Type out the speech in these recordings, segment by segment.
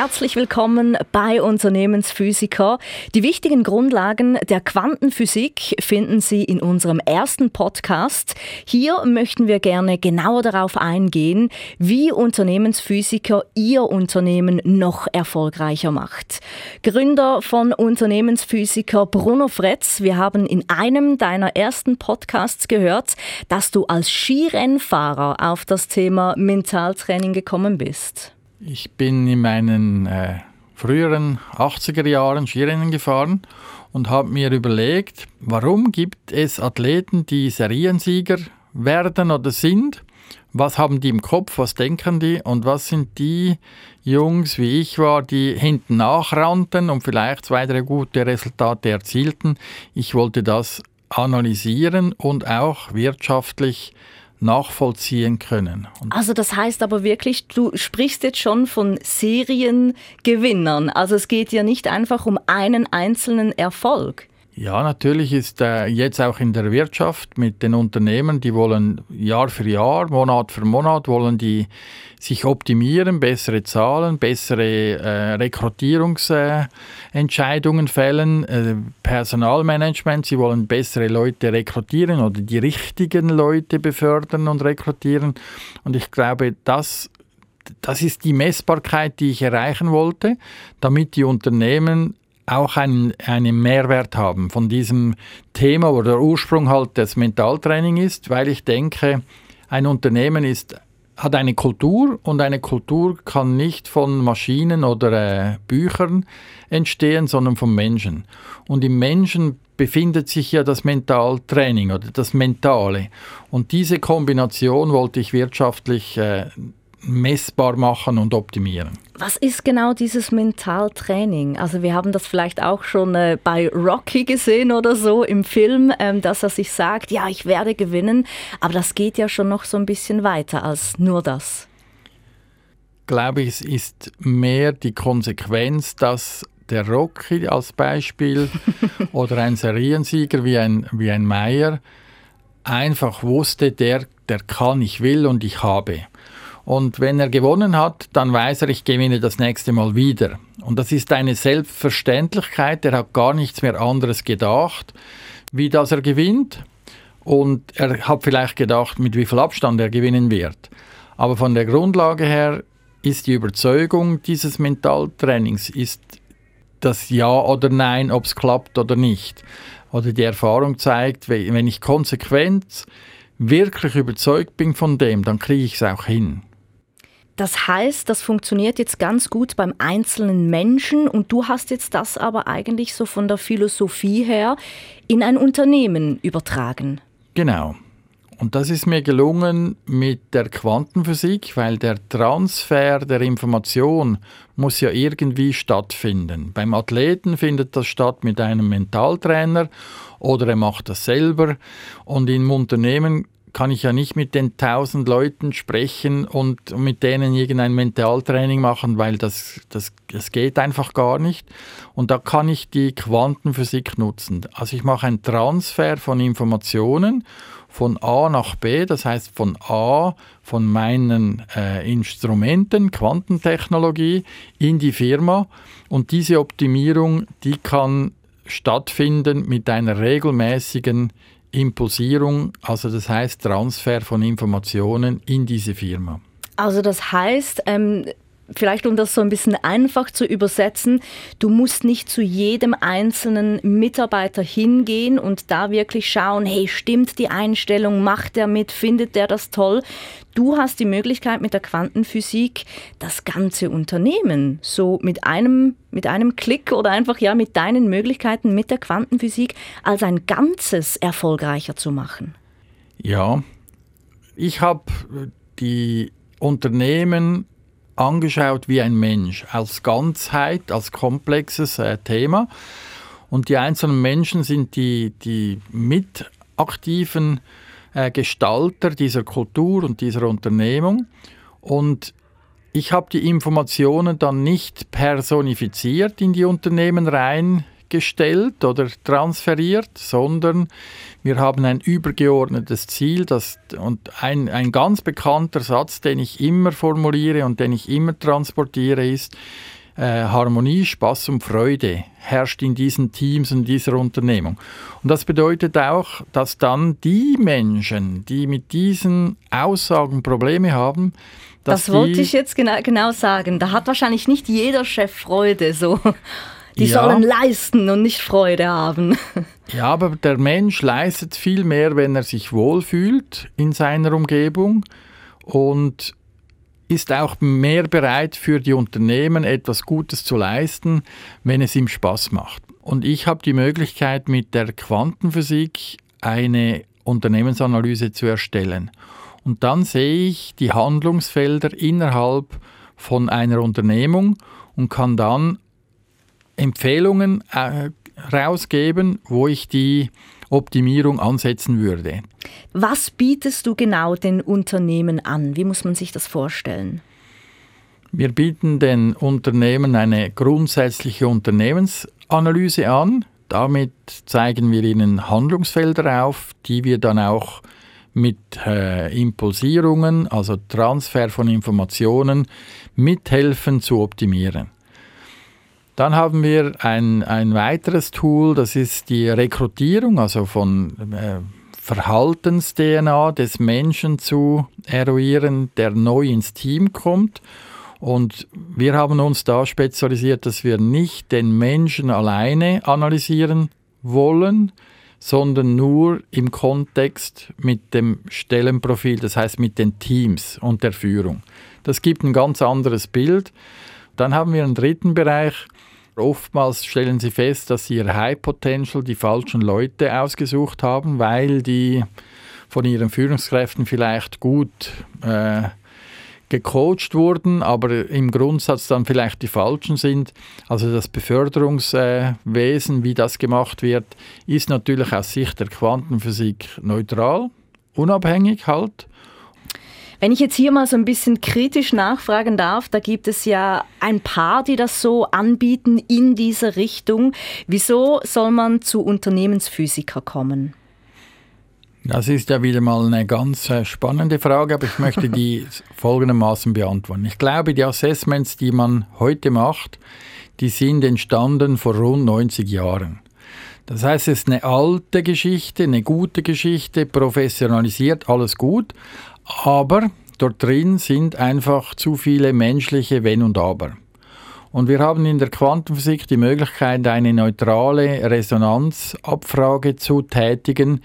Herzlich willkommen bei Unternehmensphysiker. Die wichtigen Grundlagen der Quantenphysik finden Sie in unserem ersten Podcast. Hier möchten wir gerne genauer darauf eingehen, wie Unternehmensphysiker Ihr Unternehmen noch erfolgreicher macht. Gründer von Unternehmensphysiker Bruno Fretz, wir haben in einem deiner ersten Podcasts gehört, dass du als Skirennfahrer auf das Thema Mentaltraining gekommen bist. Ich bin in meinen äh, früheren 80er Jahren Skirennen gefahren und habe mir überlegt, warum gibt es Athleten, die Seriensieger werden oder sind? Was haben die im Kopf, was denken die und was sind die Jungs, wie ich war, die hinten nachrannten und vielleicht zwei, drei gute Resultate erzielten? Ich wollte das analysieren und auch wirtschaftlich nachvollziehen können. Und also das heißt aber wirklich, du sprichst jetzt schon von Seriengewinnern. Also es geht ja nicht einfach um einen einzelnen Erfolg. Ja, natürlich ist äh, jetzt auch in der Wirtschaft mit den Unternehmen, die wollen Jahr für Jahr, Monat für Monat, wollen die sich optimieren, bessere Zahlen, bessere äh, Rekrutierungsentscheidungen äh, fällen, Personalmanagement, sie wollen bessere Leute rekrutieren oder die richtigen Leute befördern und rekrutieren. Und ich glaube, das das ist die Messbarkeit, die ich erreichen wollte, damit die Unternehmen auch einen, einen Mehrwert haben von diesem Thema, wo der Ursprung halt das Mentaltraining ist, weil ich denke, ein Unternehmen ist, hat eine Kultur und eine Kultur kann nicht von Maschinen oder äh, Büchern entstehen, sondern vom Menschen. Und im Menschen befindet sich ja das Mentaltraining oder das Mentale. Und diese Kombination wollte ich wirtschaftlich äh, messbar machen und optimieren. Was ist genau dieses Mentaltraining? Also wir haben das vielleicht auch schon äh, bei Rocky gesehen oder so im Film, ähm, dass er sich sagt, ja, ich werde gewinnen, aber das geht ja schon noch so ein bisschen weiter als nur das. Glaube ich, es ist mehr die Konsequenz, dass der Rocky als Beispiel oder ein Seriensieger wie ein, wie ein Meyer einfach wusste, der, der kann, ich will und ich habe. Und wenn er gewonnen hat, dann weiß er, ich gewinne das nächste Mal wieder. Und das ist eine Selbstverständlichkeit. Er hat gar nichts mehr anderes gedacht, wie dass er gewinnt. Und er hat vielleicht gedacht, mit wie viel Abstand er gewinnen wird. Aber von der Grundlage her ist die Überzeugung dieses Mentaltrainings, ist das Ja oder Nein, ob es klappt oder nicht. Oder die Erfahrung zeigt, wenn ich konsequent wirklich überzeugt bin von dem, dann kriege ich es auch hin. Das heißt, das funktioniert jetzt ganz gut beim einzelnen Menschen und du hast jetzt das aber eigentlich so von der Philosophie her in ein Unternehmen übertragen. Genau. Und das ist mir gelungen mit der Quantenphysik, weil der Transfer der Information muss ja irgendwie stattfinden. Beim Athleten findet das statt mit einem Mentaltrainer oder er macht das selber. Und im Unternehmen kann ich ja nicht mit den tausend Leuten sprechen und mit denen irgendein Mentaltraining machen, weil das, das, das geht einfach gar nicht. Und da kann ich die Quantenphysik nutzen. Also ich mache einen Transfer von Informationen von A nach B, das heißt von A, von meinen äh, Instrumenten, Quantentechnologie, in die Firma. Und diese Optimierung, die kann stattfinden mit einer regelmäßigen Impulsierung, also das heißt Transfer von Informationen in diese Firma. Also das heißt, ähm, vielleicht um das so ein bisschen einfach zu übersetzen, du musst nicht zu jedem einzelnen Mitarbeiter hingehen und da wirklich schauen, hey, stimmt die Einstellung, macht er mit, findet er das toll? Du hast die Möglichkeit mit der Quantenphysik das ganze Unternehmen so mit einem mit einem Klick oder einfach ja mit deinen Möglichkeiten mit der Quantenphysik als ein Ganzes erfolgreicher zu machen. Ja, ich habe die Unternehmen angeschaut wie ein Mensch, als Ganzheit, als komplexes äh, Thema. Und die einzelnen Menschen sind die, die mitaktiven äh, Gestalter dieser Kultur und dieser Unternehmung. Und ich habe die Informationen dann nicht personifiziert in die Unternehmen rein gestellt oder transferiert, sondern wir haben ein übergeordnetes Ziel. Das, und ein, ein ganz bekannter Satz, den ich immer formuliere und den ich immer transportiere, ist, äh, Harmonie, Spaß und Freude herrscht in diesen Teams und dieser Unternehmung. Und das bedeutet auch, dass dann die Menschen, die mit diesen Aussagen Probleme haben, das wollte ich jetzt genau, genau sagen. Da hat wahrscheinlich nicht jeder Chef Freude so. Die ja. sollen leisten und nicht Freude haben. Ja, aber der Mensch leistet viel mehr, wenn er sich wohlfühlt in seiner Umgebung und ist auch mehr bereit für die Unternehmen etwas Gutes zu leisten, wenn es ihm Spaß macht. Und ich habe die Möglichkeit mit der Quantenphysik eine Unternehmensanalyse zu erstellen. Und dann sehe ich die Handlungsfelder innerhalb von einer Unternehmung und kann dann Empfehlungen äh, rausgeben, wo ich die Optimierung ansetzen würde. Was bietest du genau den Unternehmen an? Wie muss man sich das vorstellen? Wir bieten den Unternehmen eine grundsätzliche Unternehmensanalyse an. Damit zeigen wir ihnen Handlungsfelder auf, die wir dann auch mit äh, Impulsierungen, also Transfer von Informationen, mithelfen zu optimieren. Dann haben wir ein, ein weiteres Tool, das ist die Rekrutierung, also von äh, Verhaltens-DNA des Menschen zu eruieren, der neu ins Team kommt. Und wir haben uns da spezialisiert, dass wir nicht den Menschen alleine analysieren wollen, sondern nur im Kontext mit dem Stellenprofil, das heißt mit den Teams und der Führung. Das gibt ein ganz anderes Bild. Dann haben wir einen dritten Bereich, Oftmals stellen sie fest, dass sie ihr High Potential die falschen Leute ausgesucht haben, weil die von ihren Führungskräften vielleicht gut äh, gecoacht wurden, aber im Grundsatz dann vielleicht die falschen sind. Also das Beförderungswesen, wie das gemacht wird, ist natürlich aus Sicht der Quantenphysik neutral, unabhängig halt wenn ich jetzt hier mal so ein bisschen kritisch nachfragen darf, da gibt es ja ein paar, die das so anbieten in dieser Richtung. Wieso soll man zu Unternehmensphysiker kommen? Das ist ja wieder mal eine ganz äh, spannende Frage, aber ich möchte die folgendermaßen beantworten. Ich glaube, die Assessments, die man heute macht, die sind entstanden vor rund 90 Jahren. Das heißt, es ist eine alte Geschichte, eine gute Geschichte, professionalisiert, alles gut. Aber dort drin sind einfach zu viele menschliche Wenn und Aber. Und wir haben in der Quantenphysik die Möglichkeit, eine neutrale Resonanzabfrage zu tätigen,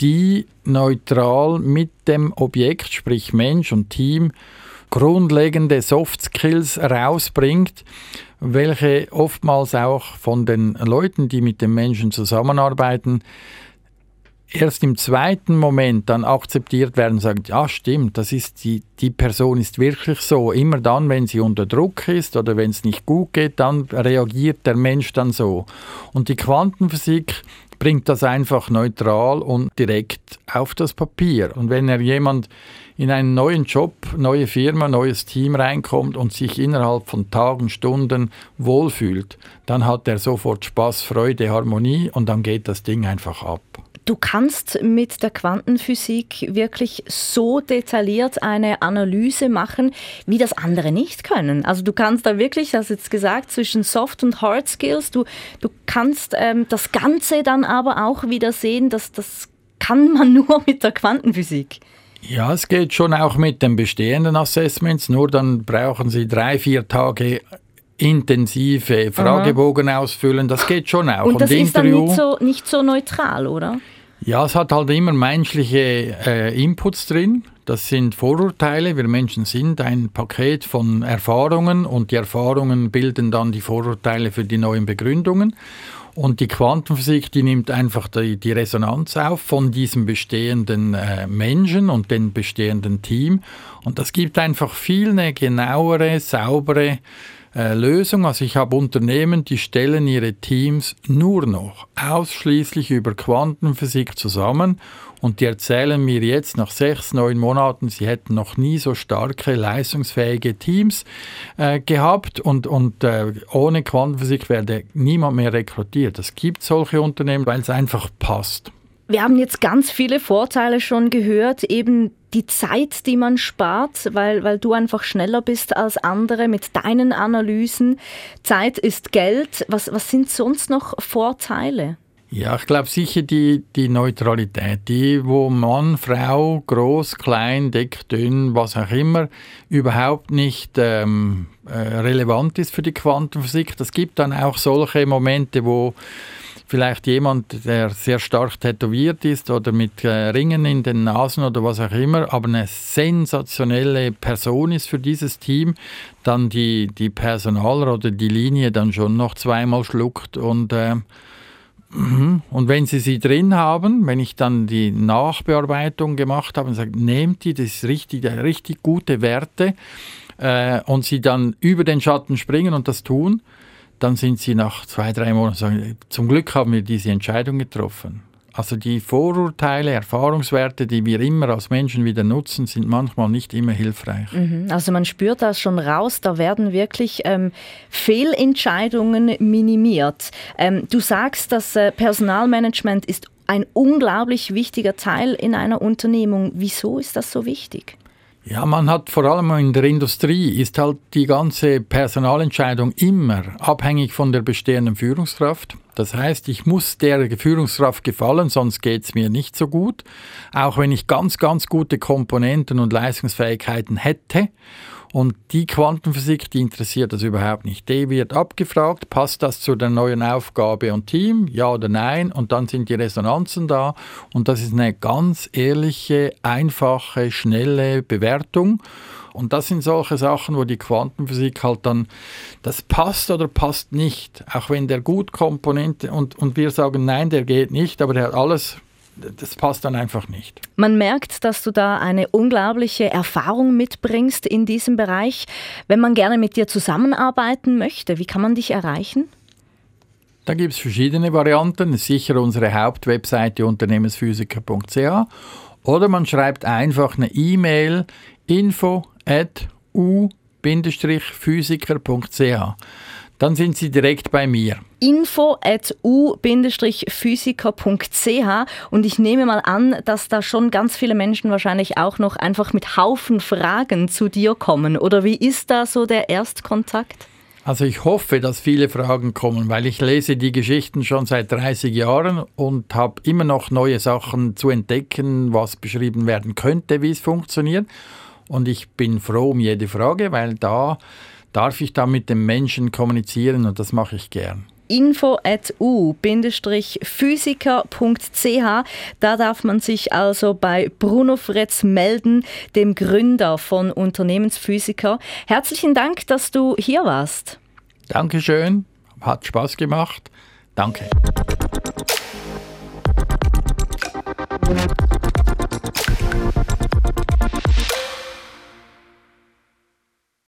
die neutral mit dem Objekt, sprich Mensch und Team, grundlegende Soft Skills rausbringt, welche oftmals auch von den Leuten, die mit den Menschen zusammenarbeiten, erst im zweiten Moment dann akzeptiert werden und sagen, ja stimmt, das ist die, die Person ist wirklich so. Immer dann, wenn sie unter Druck ist oder wenn es nicht gut geht, dann reagiert der Mensch dann so. Und die Quantenphysik bringt das einfach neutral und direkt auf das Papier. Und wenn er jemand in einen neuen Job, neue Firma, neues Team reinkommt und sich innerhalb von Tagen, Stunden wohlfühlt, dann hat er sofort Spaß, Freude, Harmonie und dann geht das Ding einfach ab. Du kannst mit der Quantenphysik wirklich so detailliert eine Analyse machen, wie das andere nicht können. Also du kannst da wirklich, das jetzt gesagt, zwischen Soft und Hard Skills, du, du kannst ähm, das Ganze dann aber auch wieder sehen, dass das kann man nur mit der Quantenphysik. Ja, es geht schon auch mit den bestehenden Assessments, nur dann brauchen Sie drei, vier Tage intensive Fragebogen Aha. ausfüllen. Das geht schon auch. Und das Und ist Interview, dann nicht so, nicht so neutral, oder? Ja, es hat halt immer menschliche äh, Inputs drin. Das sind Vorurteile. Wir Menschen sind ein Paket von Erfahrungen und die Erfahrungen bilden dann die Vorurteile für die neuen Begründungen. Und die Quantenphysik, die nimmt einfach die, die Resonanz auf von diesem bestehenden äh, Menschen und dem bestehenden Team. Und das gibt einfach viel eine genauere, saubere äh, Lösung. Also ich habe Unternehmen, die stellen ihre Teams nur noch ausschließlich über Quantenphysik zusammen und die erzählen mir jetzt nach sechs, neun Monaten, sie hätten noch nie so starke, leistungsfähige Teams äh, gehabt und, und äh, ohne Quantenphysik werde niemand mehr rekrutiert. Es gibt solche Unternehmen, weil es einfach passt. Wir haben jetzt ganz viele Vorteile schon gehört, eben die Zeit, die man spart, weil, weil du einfach schneller bist als andere mit deinen Analysen. Zeit ist Geld. Was, was sind sonst noch Vorteile? Ja, ich glaube sicher die, die Neutralität, die, wo Mann, Frau, groß, klein, dick, dünn, was auch immer, überhaupt nicht ähm, äh, relevant ist für die Quantenphysik. Das gibt dann auch solche Momente, wo vielleicht jemand, der sehr stark tätowiert ist oder mit äh, Ringen in den Nasen oder was auch immer, aber eine sensationelle Person ist für dieses Team, dann die, die Personaler oder die Linie dann schon noch zweimal schluckt und äh, mhm. und wenn Sie sie drin haben, wenn ich dann die Nachbearbeitung gemacht habe und sage, nehmt die, das ist richtig, richtig gute Werte, äh, und Sie dann über den Schatten springen und das tun, dann sind sie nach zwei, drei Monaten sagen, zum Glück haben wir diese Entscheidung getroffen. Also die Vorurteile, Erfahrungswerte, die wir immer als Menschen wieder nutzen, sind manchmal nicht immer hilfreich. Mhm. Also man spürt das schon raus, da werden wirklich ähm, Fehlentscheidungen minimiert. Ähm, du sagst, das äh, Personalmanagement ist ein unglaublich wichtiger Teil in einer Unternehmung. Wieso ist das so wichtig? Ja, man hat vor allem in der Industrie ist halt die ganze Personalentscheidung immer abhängig von der bestehenden Führungskraft. Das heißt, ich muss der Führungskraft gefallen, sonst geht es mir nicht so gut. Auch wenn ich ganz, ganz gute Komponenten und Leistungsfähigkeiten hätte. Und die Quantenphysik, die interessiert das überhaupt nicht. Die wird abgefragt, passt das zu der neuen Aufgabe und Team, ja oder nein, und dann sind die Resonanzen da. Und das ist eine ganz ehrliche, einfache, schnelle Bewertung. Und das sind solche Sachen, wo die Quantenphysik halt dann, das passt oder passt nicht. Auch wenn der gut Komponente und, und wir sagen, nein, der geht nicht, aber der hat alles das passt dann einfach nicht. Man merkt, dass du da eine unglaubliche Erfahrung mitbringst in diesem Bereich. Wenn man gerne mit dir zusammenarbeiten möchte, wie kann man dich erreichen? Da gibt es verschiedene Varianten. Sicher unsere Hauptwebseite unternehmensphysiker.ch oder man schreibt einfach eine E-Mail info at u-physiker.ch dann sind Sie direkt bei mir. info at u-physiker.ch und ich nehme mal an, dass da schon ganz viele Menschen wahrscheinlich auch noch einfach mit Haufen Fragen zu dir kommen. Oder wie ist da so der Erstkontakt? Also ich hoffe, dass viele Fragen kommen, weil ich lese die Geschichten schon seit 30 Jahren und habe immer noch neue Sachen zu entdecken, was beschrieben werden könnte, wie es funktioniert. Und ich bin froh um jede Frage, weil da darf ich da mit dem Menschen kommunizieren und das mache ich gern info at u-physiker.ch. Da darf man sich also bei Bruno Fretz melden, dem Gründer von Unternehmensphysiker. Herzlichen Dank, dass du hier warst. Dankeschön, hat Spaß gemacht. Danke.